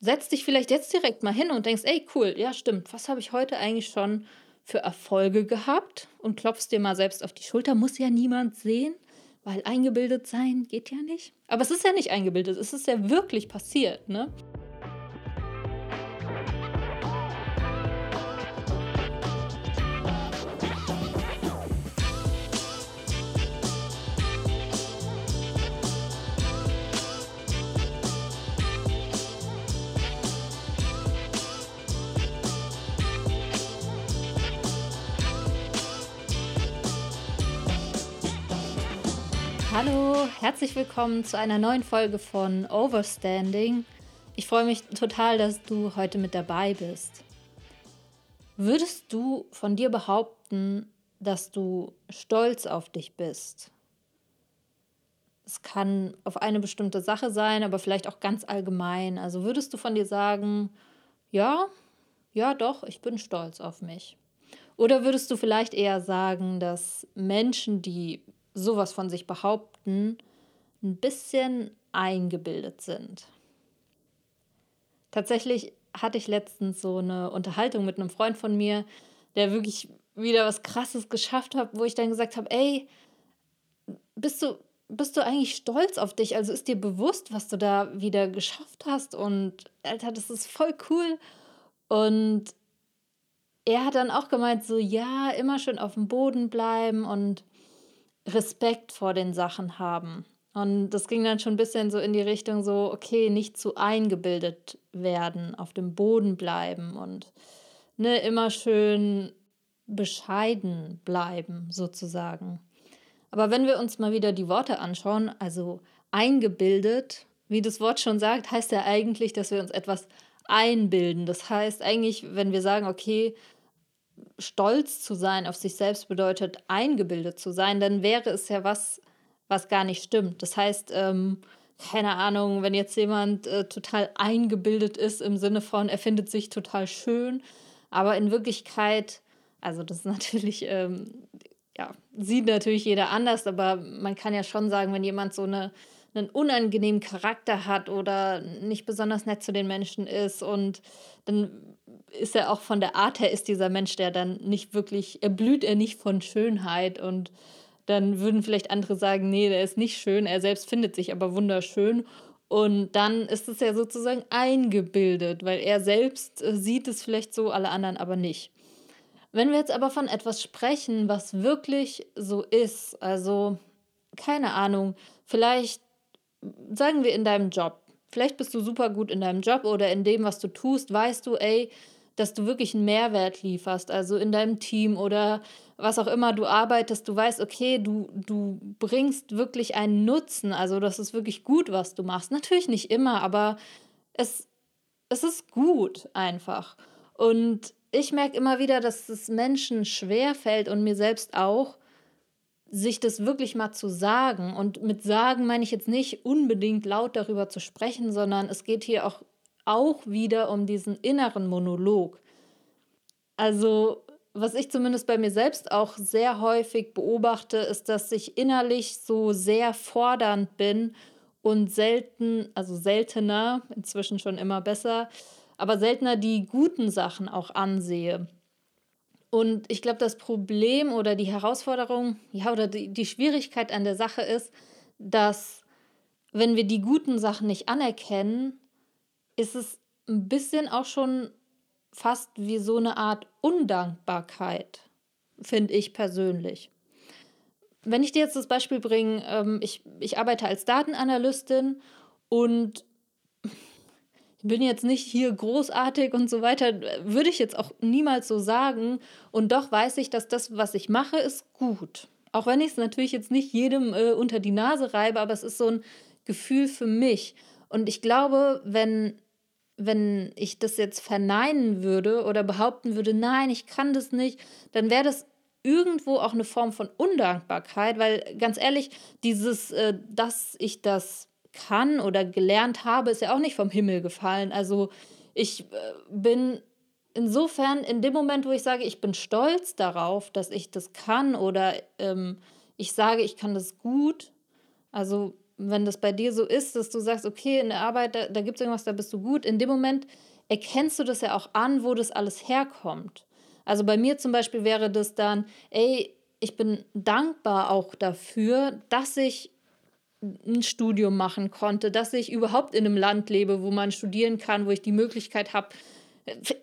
setz dich vielleicht jetzt direkt mal hin und denkst, ey, cool, ja, stimmt, was habe ich heute eigentlich schon für Erfolge gehabt? Und klopfst dir mal selbst auf die Schulter, muss ja niemand sehen, weil eingebildet sein geht ja nicht. Aber es ist ja nicht eingebildet, es ist ja wirklich passiert, ne? Hallo, herzlich willkommen zu einer neuen Folge von Overstanding. Ich freue mich total, dass du heute mit dabei bist. Würdest du von dir behaupten, dass du stolz auf dich bist? Es kann auf eine bestimmte Sache sein, aber vielleicht auch ganz allgemein. Also würdest du von dir sagen, ja, ja doch, ich bin stolz auf mich. Oder würdest du vielleicht eher sagen, dass Menschen, die sowas von sich behaupten, ein bisschen eingebildet sind. Tatsächlich hatte ich letztens so eine Unterhaltung mit einem Freund von mir, der wirklich wieder was Krasses geschafft hat, wo ich dann gesagt habe, ey, bist du, bist du eigentlich stolz auf dich? Also ist dir bewusst, was du da wieder geschafft hast? Und Alter, das ist voll cool. Und er hat dann auch gemeint, so ja, immer schön auf dem Boden bleiben und Respekt vor den Sachen haben. Und das ging dann schon ein bisschen so in die Richtung so, okay, nicht zu eingebildet werden, auf dem Boden bleiben und ne, immer schön bescheiden bleiben, sozusagen. Aber wenn wir uns mal wieder die Worte anschauen, also eingebildet, wie das Wort schon sagt, heißt ja eigentlich, dass wir uns etwas einbilden. Das heißt eigentlich, wenn wir sagen, okay, stolz zu sein auf sich selbst bedeutet, eingebildet zu sein, dann wäre es ja was, was gar nicht stimmt. Das heißt, ähm, keine Ahnung, wenn jetzt jemand äh, total eingebildet ist im Sinne von, er findet sich total schön, aber in Wirklichkeit, also das ist natürlich, ähm, ja, sieht natürlich jeder anders, aber man kann ja schon sagen, wenn jemand so eine, einen unangenehmen Charakter hat oder nicht besonders nett zu den Menschen ist und dann ist er auch von der Art her, ist dieser Mensch, der dann nicht wirklich, er blüht er nicht von Schönheit und dann würden vielleicht andere sagen, nee, der ist nicht schön, er selbst findet sich aber wunderschön. Und dann ist es ja sozusagen eingebildet, weil er selbst äh, sieht es vielleicht so, alle anderen aber nicht. Wenn wir jetzt aber von etwas sprechen, was wirklich so ist, also keine Ahnung, vielleicht sagen wir in deinem Job, vielleicht bist du super gut in deinem Job oder in dem, was du tust, weißt du, ey, dass du wirklich einen Mehrwert lieferst, also in deinem Team oder was auch immer du arbeitest, du weißt, okay, du, du bringst wirklich einen Nutzen, also das ist wirklich gut, was du machst. Natürlich nicht immer, aber es, es ist gut einfach. Und ich merke immer wieder, dass es Menschen schwer fällt und mir selbst auch, sich das wirklich mal zu sagen. Und mit sagen meine ich jetzt nicht unbedingt laut darüber zu sprechen, sondern es geht hier auch auch wieder um diesen inneren Monolog. Also, was ich zumindest bei mir selbst auch sehr häufig beobachte, ist, dass ich innerlich so sehr fordernd bin und selten, also seltener, inzwischen schon immer besser, aber seltener die guten Sachen auch ansehe. Und ich glaube, das Problem oder die Herausforderung, ja, oder die, die Schwierigkeit an der Sache ist, dass wenn wir die guten Sachen nicht anerkennen, ist es ein bisschen auch schon fast wie so eine Art Undankbarkeit, finde ich persönlich. Wenn ich dir jetzt das Beispiel bringe, ähm, ich, ich arbeite als Datenanalystin und bin jetzt nicht hier großartig und so weiter, würde ich jetzt auch niemals so sagen. Und doch weiß ich, dass das, was ich mache, ist gut. Auch wenn ich es natürlich jetzt nicht jedem äh, unter die Nase reibe, aber es ist so ein Gefühl für mich. Und ich glaube, wenn wenn ich das jetzt verneinen würde oder behaupten würde, nein, ich kann das nicht, dann wäre das irgendwo auch eine Form von Undankbarkeit, weil ganz ehrlich, dieses, äh, dass ich das kann oder gelernt habe, ist ja auch nicht vom Himmel gefallen. Also ich äh, bin insofern in dem Moment, wo ich sage, ich bin stolz darauf, dass ich das kann oder ähm, ich sage, ich kann das gut, also wenn das bei dir so ist, dass du sagst, okay, in der Arbeit, da, da gibt es irgendwas, da bist du gut, in dem Moment erkennst du das ja auch an, wo das alles herkommt. Also bei mir zum Beispiel wäre das dann, ey, ich bin dankbar auch dafür, dass ich ein Studium machen konnte, dass ich überhaupt in einem Land lebe, wo man studieren kann, wo ich die Möglichkeit habe,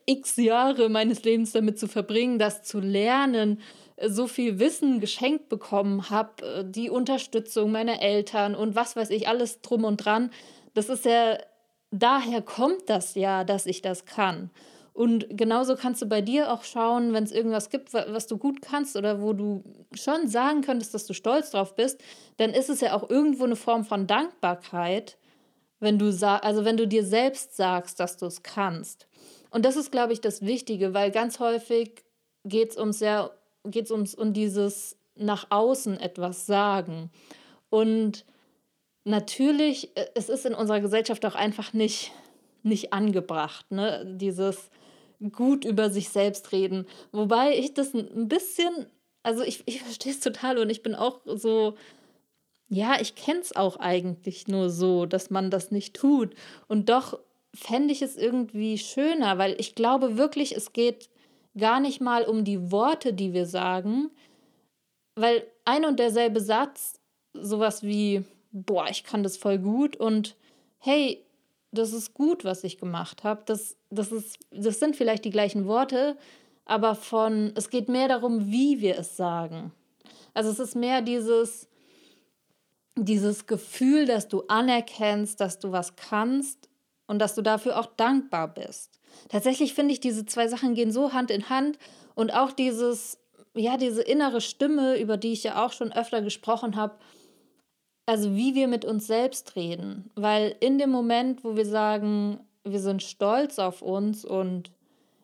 x Jahre meines Lebens damit zu verbringen, das zu lernen, so viel Wissen geschenkt bekommen habe, die Unterstützung meiner Eltern und was weiß ich, alles drum und dran. Das ist ja, daher kommt das ja, dass ich das kann. Und genauso kannst du bei dir auch schauen, wenn es irgendwas gibt, was du gut kannst oder wo du schon sagen könntest, dass du stolz drauf bist, dann ist es ja auch irgendwo eine Form von Dankbarkeit, wenn du also wenn du dir selbst sagst, dass du es kannst. Und das ist, glaube ich, das Wichtige, weil ganz häufig geht es uns ja, geht es uns um dieses nach außen etwas sagen. Und natürlich, äh, es ist in unserer Gesellschaft auch einfach nicht, nicht angebracht, ne? Dieses gut über sich selbst reden. Wobei ich das ein bisschen, also ich, ich verstehe es total und ich bin auch so, ja, ich kenne es auch eigentlich nur so, dass man das nicht tut. Und doch fände ich es irgendwie schöner, weil ich glaube wirklich, es geht gar nicht mal um die Worte, die wir sagen, weil ein und derselbe Satz, sowas wie, boah, ich kann das voll gut und hey, das ist gut, was ich gemacht habe. Das, das, das sind vielleicht die gleichen Worte, aber von, es geht mehr darum, wie wir es sagen. Also es ist mehr dieses, dieses Gefühl, dass du anerkennst, dass du was kannst und dass du dafür auch dankbar bist. Tatsächlich finde ich, diese zwei Sachen gehen so Hand in Hand und auch dieses, ja, diese innere Stimme, über die ich ja auch schon öfter gesprochen habe, also wie wir mit uns selbst reden. Weil in dem Moment, wo wir sagen, wir sind stolz auf uns und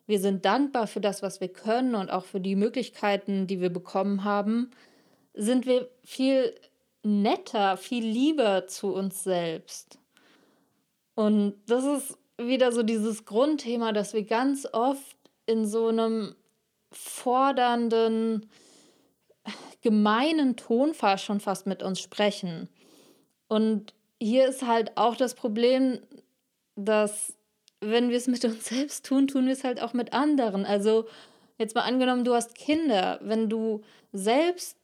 wir sind dankbar für das, was wir können und auch für die Möglichkeiten, die wir bekommen haben, sind wir viel netter, viel lieber zu uns selbst. Und das ist wieder so dieses Grundthema, dass wir ganz oft in so einem fordernden, gemeinen Tonfall schon fast mit uns sprechen. Und hier ist halt auch das Problem, dass wenn wir es mit uns selbst tun, tun wir es halt auch mit anderen. Also jetzt mal angenommen, du hast Kinder, wenn du selbst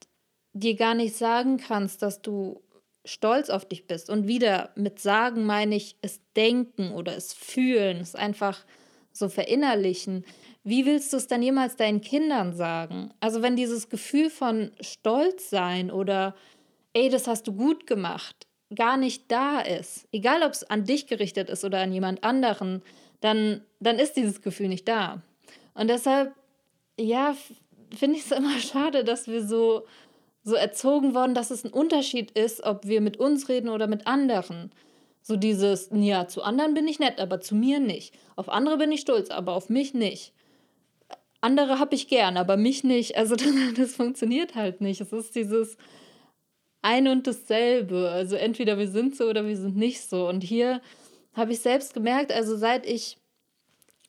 dir gar nicht sagen kannst, dass du stolz auf dich bist. Und wieder mit sagen meine ich es denken oder es fühlen, es einfach so verinnerlichen. Wie willst du es dann jemals deinen Kindern sagen? Also wenn dieses Gefühl von Stolz sein oder ey, das hast du gut gemacht, gar nicht da ist, egal ob es an dich gerichtet ist oder an jemand anderen, dann, dann ist dieses Gefühl nicht da. Und deshalb, ja, finde ich es immer schade, dass wir so, so erzogen worden, dass es ein Unterschied ist, ob wir mit uns reden oder mit anderen. So dieses, ja, zu anderen bin ich nett, aber zu mir nicht. Auf andere bin ich stolz, aber auf mich nicht. Andere habe ich gern, aber mich nicht. Also das, funktioniert halt nicht. Es ist dieses ein und dasselbe. Also entweder wir sind so oder wir sind nicht so. Und hier habe ich selbst gemerkt, also seit ich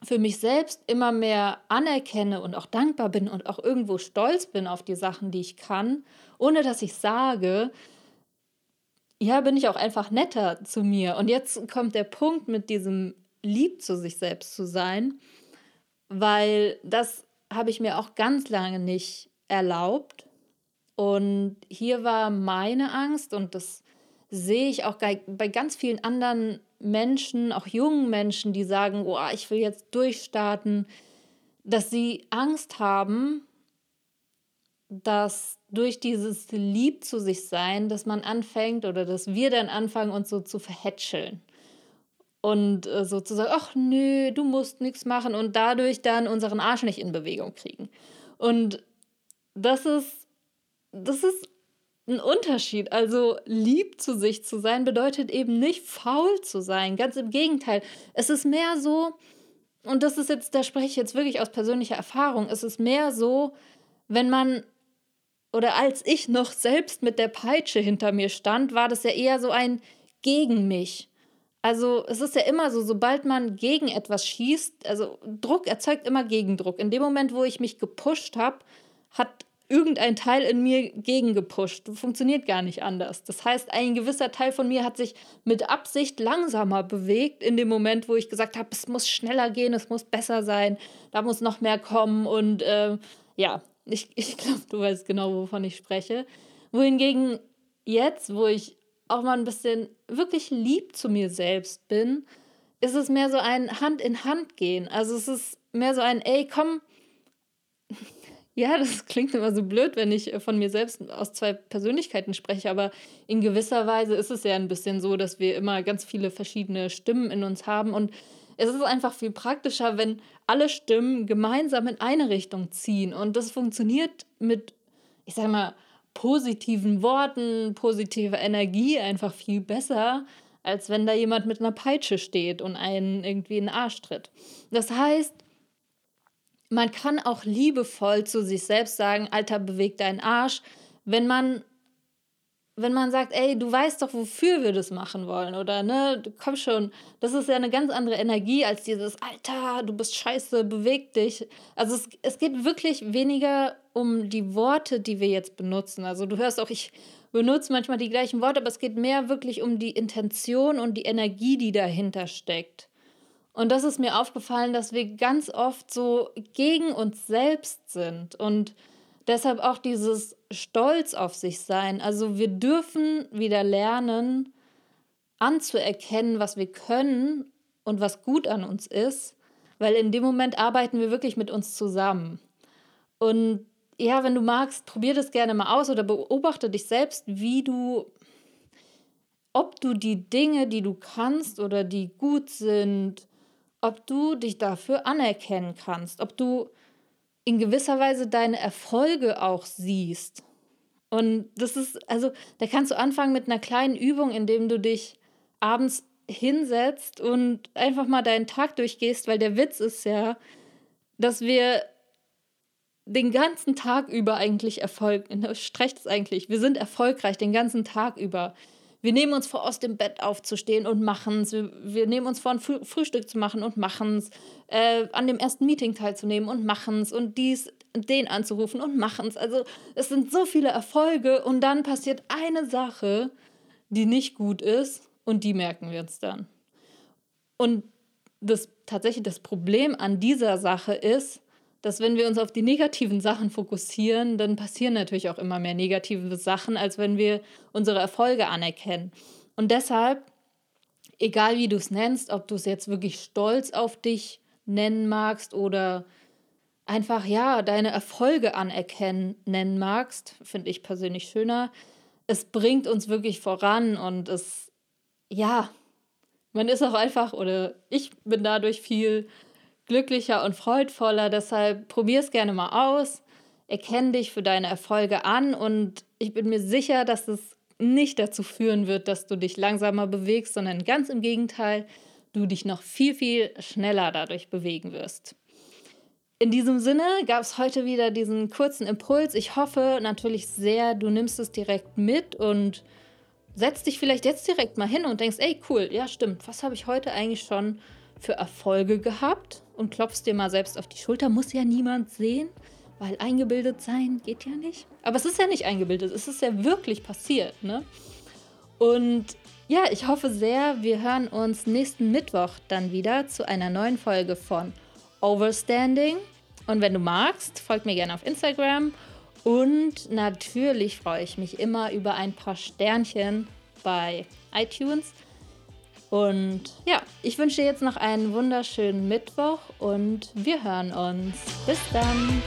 für mich selbst immer mehr anerkenne und auch dankbar bin und auch irgendwo stolz bin auf die Sachen, die ich kann, ohne dass ich sage, ja, bin ich auch einfach netter zu mir. Und jetzt kommt der Punkt mit diesem lieb zu sich selbst zu sein, weil das habe ich mir auch ganz lange nicht erlaubt. Und hier war meine Angst und das sehe ich auch bei ganz vielen anderen Menschen, auch jungen Menschen, die sagen, oh, ich will jetzt durchstarten, dass sie Angst haben, dass durch dieses Lieb zu sich sein, dass man anfängt oder dass wir dann anfangen, uns so zu verhätscheln. Und äh, sozusagen, ach nö, du musst nichts machen und dadurch dann unseren Arsch nicht in Bewegung kriegen. Und das ist, das ist ein Unterschied. Also lieb zu sich zu sein bedeutet eben nicht faul zu sein. Ganz im Gegenteil. Es ist mehr so, und das ist jetzt, da spreche ich jetzt wirklich aus persönlicher Erfahrung, es ist mehr so, wenn man oder als ich noch selbst mit der Peitsche hinter mir stand, war das ja eher so ein gegen mich. Also es ist ja immer so, sobald man gegen etwas schießt, also Druck erzeugt immer Gegendruck. In dem Moment, wo ich mich gepusht habe, hat irgendein Teil in mir gegengepusht. Funktioniert gar nicht anders. Das heißt, ein gewisser Teil von mir hat sich mit Absicht langsamer bewegt in dem Moment, wo ich gesagt habe, es muss schneller gehen, es muss besser sein, da muss noch mehr kommen. Und äh, ja, ich, ich glaube, du weißt genau, wovon ich spreche. Wohingegen jetzt, wo ich auch mal ein bisschen wirklich lieb zu mir selbst bin, ist es mehr so ein Hand in Hand gehen. Also es ist mehr so ein, ey, komm, ja, das klingt immer so blöd, wenn ich von mir selbst aus zwei Persönlichkeiten spreche, aber in gewisser Weise ist es ja ein bisschen so, dass wir immer ganz viele verschiedene Stimmen in uns haben und es ist einfach viel praktischer, wenn alle Stimmen gemeinsam in eine Richtung ziehen und das funktioniert mit, ich sag mal, positiven Worten, positiver Energie einfach viel besser, als wenn da jemand mit einer Peitsche steht und einen irgendwie in den Arsch tritt. Das heißt, man kann auch liebevoll zu sich selbst sagen, Alter, beweg deinen Arsch, wenn man wenn man sagt, ey, du weißt doch, wofür wir das machen wollen, oder ne, komm schon, das ist ja eine ganz andere Energie als dieses, Alter, du bist scheiße, beweg dich. Also es, es geht wirklich weniger um die Worte, die wir jetzt benutzen. Also du hörst auch, ich benutze manchmal die gleichen Worte, aber es geht mehr wirklich um die Intention und die Energie, die dahinter steckt. Und das ist mir aufgefallen, dass wir ganz oft so gegen uns selbst sind und deshalb auch dieses Stolz auf sich sein. Also wir dürfen wieder lernen, anzuerkennen, was wir können und was gut an uns ist, weil in dem Moment arbeiten wir wirklich mit uns zusammen. Und ja, wenn du magst, probier das gerne mal aus oder beobachte dich selbst, wie du, ob du die Dinge, die du kannst oder die gut sind, ob du dich dafür anerkennen kannst, ob du in gewisser Weise deine Erfolge auch siehst. Und das ist, also, da kannst du anfangen mit einer kleinen Übung, indem du dich abends hinsetzt und einfach mal deinen Tag durchgehst, weil der Witz ist ja, dass wir den ganzen Tag über eigentlich Erfolg, streicht es eigentlich, wir sind erfolgreich den ganzen Tag über. Wir nehmen uns vor, aus dem Bett aufzustehen und machen es. Wir, wir, nehmen uns vor, ein Frühstück zu machen und machen es. Äh, an dem ersten Meeting teilzunehmen und machen es. Und dies, den anzurufen und machen es. Also es sind so viele Erfolge und dann passiert eine Sache, die nicht gut ist und die merken wir uns dann. Und das tatsächlich das Problem an dieser Sache ist, dass wenn wir uns auf die negativen Sachen fokussieren, dann passieren natürlich auch immer mehr negative Sachen, als wenn wir unsere Erfolge anerkennen. Und deshalb, egal wie du es nennst, ob du es jetzt wirklich stolz auf dich nennen magst oder einfach ja deine Erfolge anerkennen nennen magst, finde ich persönlich schöner. Es bringt uns wirklich voran und es ja, man ist auch einfach oder ich bin dadurch viel glücklicher und freudvoller. Deshalb probier es gerne mal aus. Erkenn dich für deine Erfolge an und ich bin mir sicher, dass es nicht dazu führen wird, dass du dich langsamer bewegst, sondern ganz im Gegenteil, du dich noch viel, viel schneller dadurch bewegen wirst. In diesem Sinne gab es heute wieder diesen kurzen Impuls. Ich hoffe natürlich sehr, du nimmst es direkt mit und setzt dich vielleicht jetzt direkt mal hin und denkst, ey, cool, ja stimmt, was habe ich heute eigentlich schon für Erfolge gehabt und klopfst dir mal selbst auf die Schulter. Muss ja niemand sehen, weil eingebildet sein geht ja nicht. Aber es ist ja nicht eingebildet, es ist ja wirklich passiert. Ne? Und ja, ich hoffe sehr, wir hören uns nächsten Mittwoch dann wieder zu einer neuen Folge von Overstanding. Und wenn du magst, folg mir gerne auf Instagram. Und natürlich freue ich mich immer über ein paar Sternchen bei iTunes. Und ja, ich wünsche dir jetzt noch einen wunderschönen Mittwoch und wir hören uns. Bis dann.